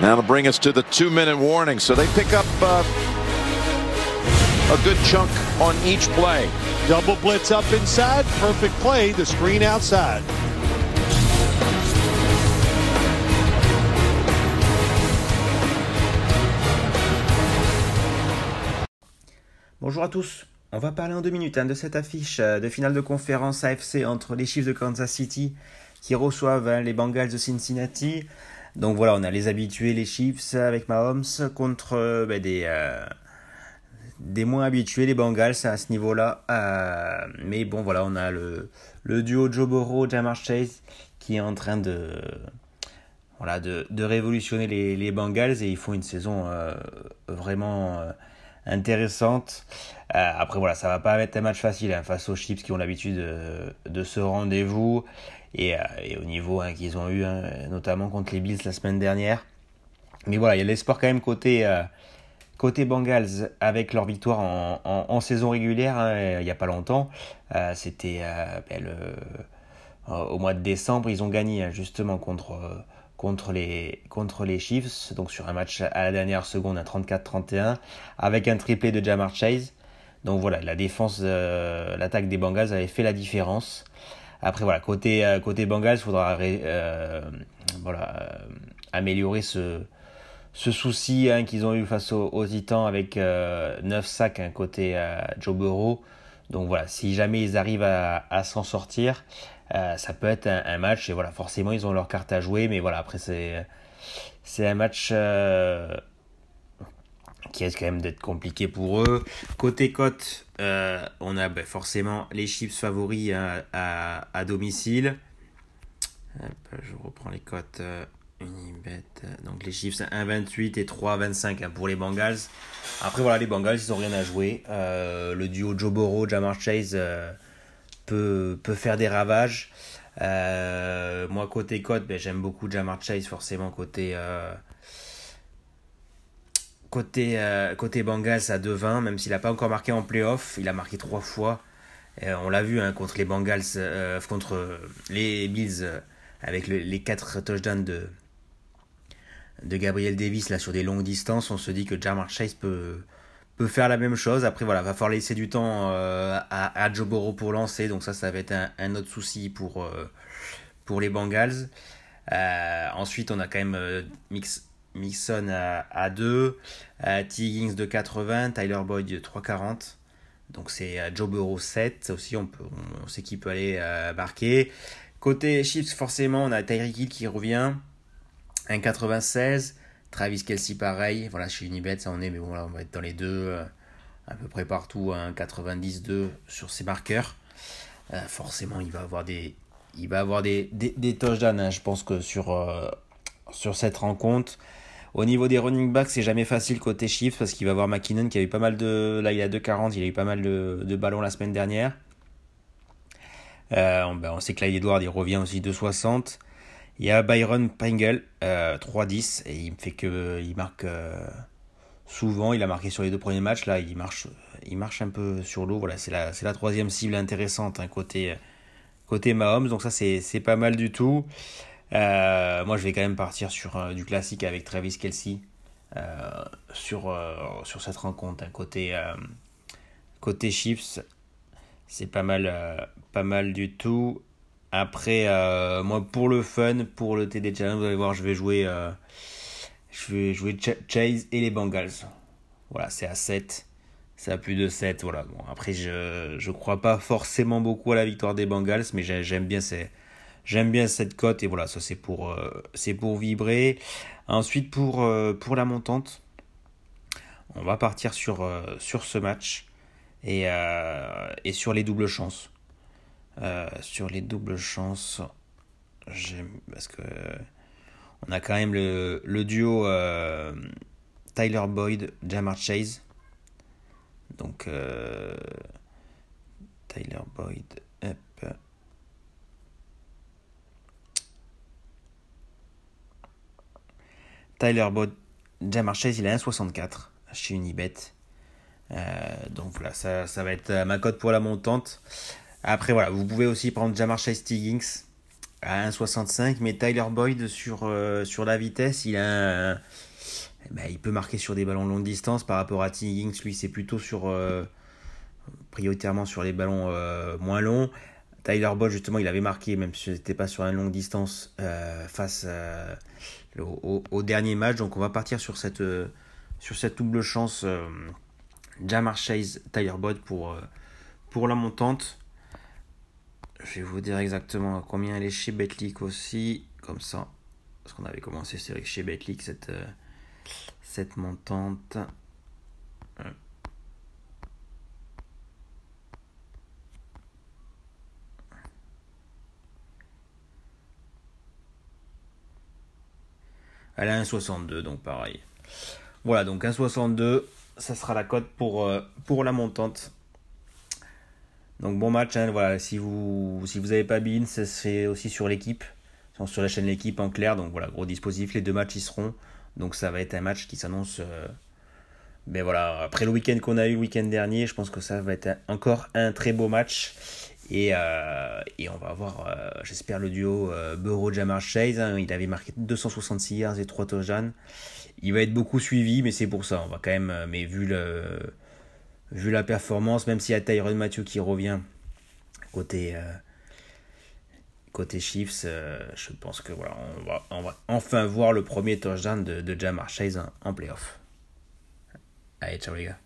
Now to bring us to the two-minute warning. So they pick up uh, a good chunk on each play. Double blitz up inside. Perfect play. The screen outside. Bonjour à tous. On va parler en deux minutes hein, de cette affiche euh, de finale de conférence AFC entre les Chiefs de Kansas City qui reçoivent hein, les Bengals de Cincinnati. Donc voilà, on a les habitués, les Chiefs avec Mahomes contre euh, ben, des, euh, des moins habitués, les Bengals à ce niveau-là. mais bon, voilà, on a le, duo Joe Burrow, Jamar Chase qui est en train de, révolutionner les, Bengals et ils font une saison vraiment intéressante. Euh, après, voilà, ça va pas être un match facile hein, face aux Chips qui ont l'habitude de, de, ce rendez-vous et, euh, et, au niveau hein, qu'ils ont eu, hein, notamment contre les Bills la semaine dernière. Mais voilà, il y a l'espoir quand même côté, euh, côté Bengals avec leur victoire en, saison régulière il n'y a pas longtemps. C'était ben, au mois de décembre, ils ont gagné justement contre contre les, contre les Chiefs, donc sur un match à la dernière seconde, un 34-31, avec un triplé de Jamar Chase. Donc voilà, la défense, euh, l'attaque des Bengals avait fait la différence. Après voilà, côté, euh, côté Bengals, il faudra euh, voilà, améliorer ce, ce souci hein, qu'ils ont eu face aux, Titans avec 9 sacs hein, côté Joe Burrow. Donc voilà, si jamais ils arrivent à, s'en sortir, euh, ça peut être un, match, et voilà, forcément ils ont leur carte à jouer, mais voilà, après c'est, un match euh, qui risque quand même d'être compliqué pour eux. Côté cote, euh, on a ben, forcément les chips favoris à, domicile. je reprends les cotes. Unibet. Donc les c'est 1,28 et 3,25 hein, pour les Bengals. Après voilà, les Bengals ils ont rien à jouer. le duo Joe Burrow, Jamar Chase peut, peut faire des ravages. Euh, moi, côté cote, ben, j'aime beaucoup Jamar Chase, forcément, côté, euh, côté, euh, côté Bengals à 2-20, même s'il n'a pas encore marqué en playoff, il a marqué trois fois. on l'a vu hein, contre les Bengals, contre les Bills, avec les 4 touchdowns de, de Gabriel Davis là, sur des longues distances. On se dit que Jamar Chase peut peut faire la même chose. Après, voilà, va falloir laisser du temps euh, à, à Joe Burrow pour lancer. Donc ça, ça va être un, autre souci pour, euh, pour les Bengals. Euh, ensuite, on a quand même Mix, Mixon à, à 2, T. Higgins de 80, Tyler Boyd de 3,40. Donc c'est Joe Burrow 7. Ça aussi, on, peut, on, sait qu'il peut aller marquer. Côté Chiefs, forcément, on a Tyreek Hill qui revient. 1,96. Travis Kelsey, pareil. Voilà, chez Unibet, ça en est, mais bon, là, on va être dans les deux, euh, à peu près partout, un 90-2 sur ses marqueurs. Euh, forcément, il va avoir des, il va touchdowns, hein, je pense que euh, sur cette rencontre. Au niveau des running backs, c'est jamais facile côté chiffres parce qu'il va avoir McKinnon qui a eu pas mal de. Là, il a 2,40, il a eu pas mal de, ballons la semaine dernière. on, ben, on sait que là, Edward, il revient aussi 2,60. Il y a Byron Pringle, euh, 3-10, et il fait que il marque euh, souvent. Il a marqué sur les deux premiers matchs. Là, il marche, il marche un peu sur l'eau. Voilà, c'est la, la troisième cible intéressante hein, côté, côté Mahomes. Donc ça, c'est pas mal du tout. Euh, moi, je vais quand même partir sur euh, du classique avec Travis Kelsey sur, sur cette rencontre. Hein, côté, côté Chiefs, c'est pas mal, pas mal du tout. Après, euh, moi, pour le fun, pour le TD Challenge, vous allez voir, je vais jouer, euh, je vais jouer Chase et les Bengals. Voilà, c'est à 7. C'est à plus de 7. Voilà. Bon, après, je ne crois pas forcément beaucoup à la victoire des Bengals, mais j'aime bien, j'aime bien cette cote. Et voilà, ça, c'est pour, euh, c'est pour vibrer. Ensuite, pour, pour la montante, on va partir sur, sur ce match et, et sur les doubles chances. Euh, sur les doubles chances, parce que on a quand même le, le duo euh, Tyler Boyd, Jamar Chase. Donc euh, Tyler Boyd, hop. Tyler Boyd, Jamar Chase, il a 1,64 chez Unibet. donc voilà, ça, ça va être ma cote pour la montante. Après, voilà, vous pouvez aussi prendre Jamar Chase Higgins à 1,65, mais Tyler Boyd sur, sur la vitesse, il a ben, il peut marquer sur des ballons longue distance par rapport à T. Higgins, lui c'est plutôt sur prioritairement sur les ballons moins longs. Tyler Boyd, justement, il avait marqué, même si ce n'était pas sur une longue distance, face au, dernier match. Donc, on va partir sur cette, sur cette double chance. Jamar Chase, Tyler Boyd pour, pour la montante. Je vais vous dire exactement combien elle est chez Betlic aussi, comme ça. Parce qu'on avait commencé chez Betlic cette, euh, cette montante. Elle a 1,62, donc pareil. Voilà, donc 1,62, ça sera la cote pour, euh, pour la montante. Donc bon match, hein, voilà, si vous si n'avez pas Bean, ça se fait aussi sur l'équipe, sur la chaîne l'équipe en clair, donc voilà, gros dispositif, les deux matchs y seront, donc ça va être un match qui s'annonce, euh, ben voilà, après le week-end qu'on a eu le week-end dernier, je pense que ça va être encore un très beau match, et, euh, et on va avoir, euh, j'espère, le duo Burrow Jamar Chase, hein, il avait marqué 266 yards et 3 touchdowns, il va être beaucoup suivi, mais c'est pour ça, on va quand même, mais vu le vu la performance, même s'il y a Tyron Matthew qui revient côté, euh, côté Chiefs, euh, je pense que voilà, on va, on va enfin voir le premier touchdown de, de Jamar Chase en playoff. Allez, ciao les gars.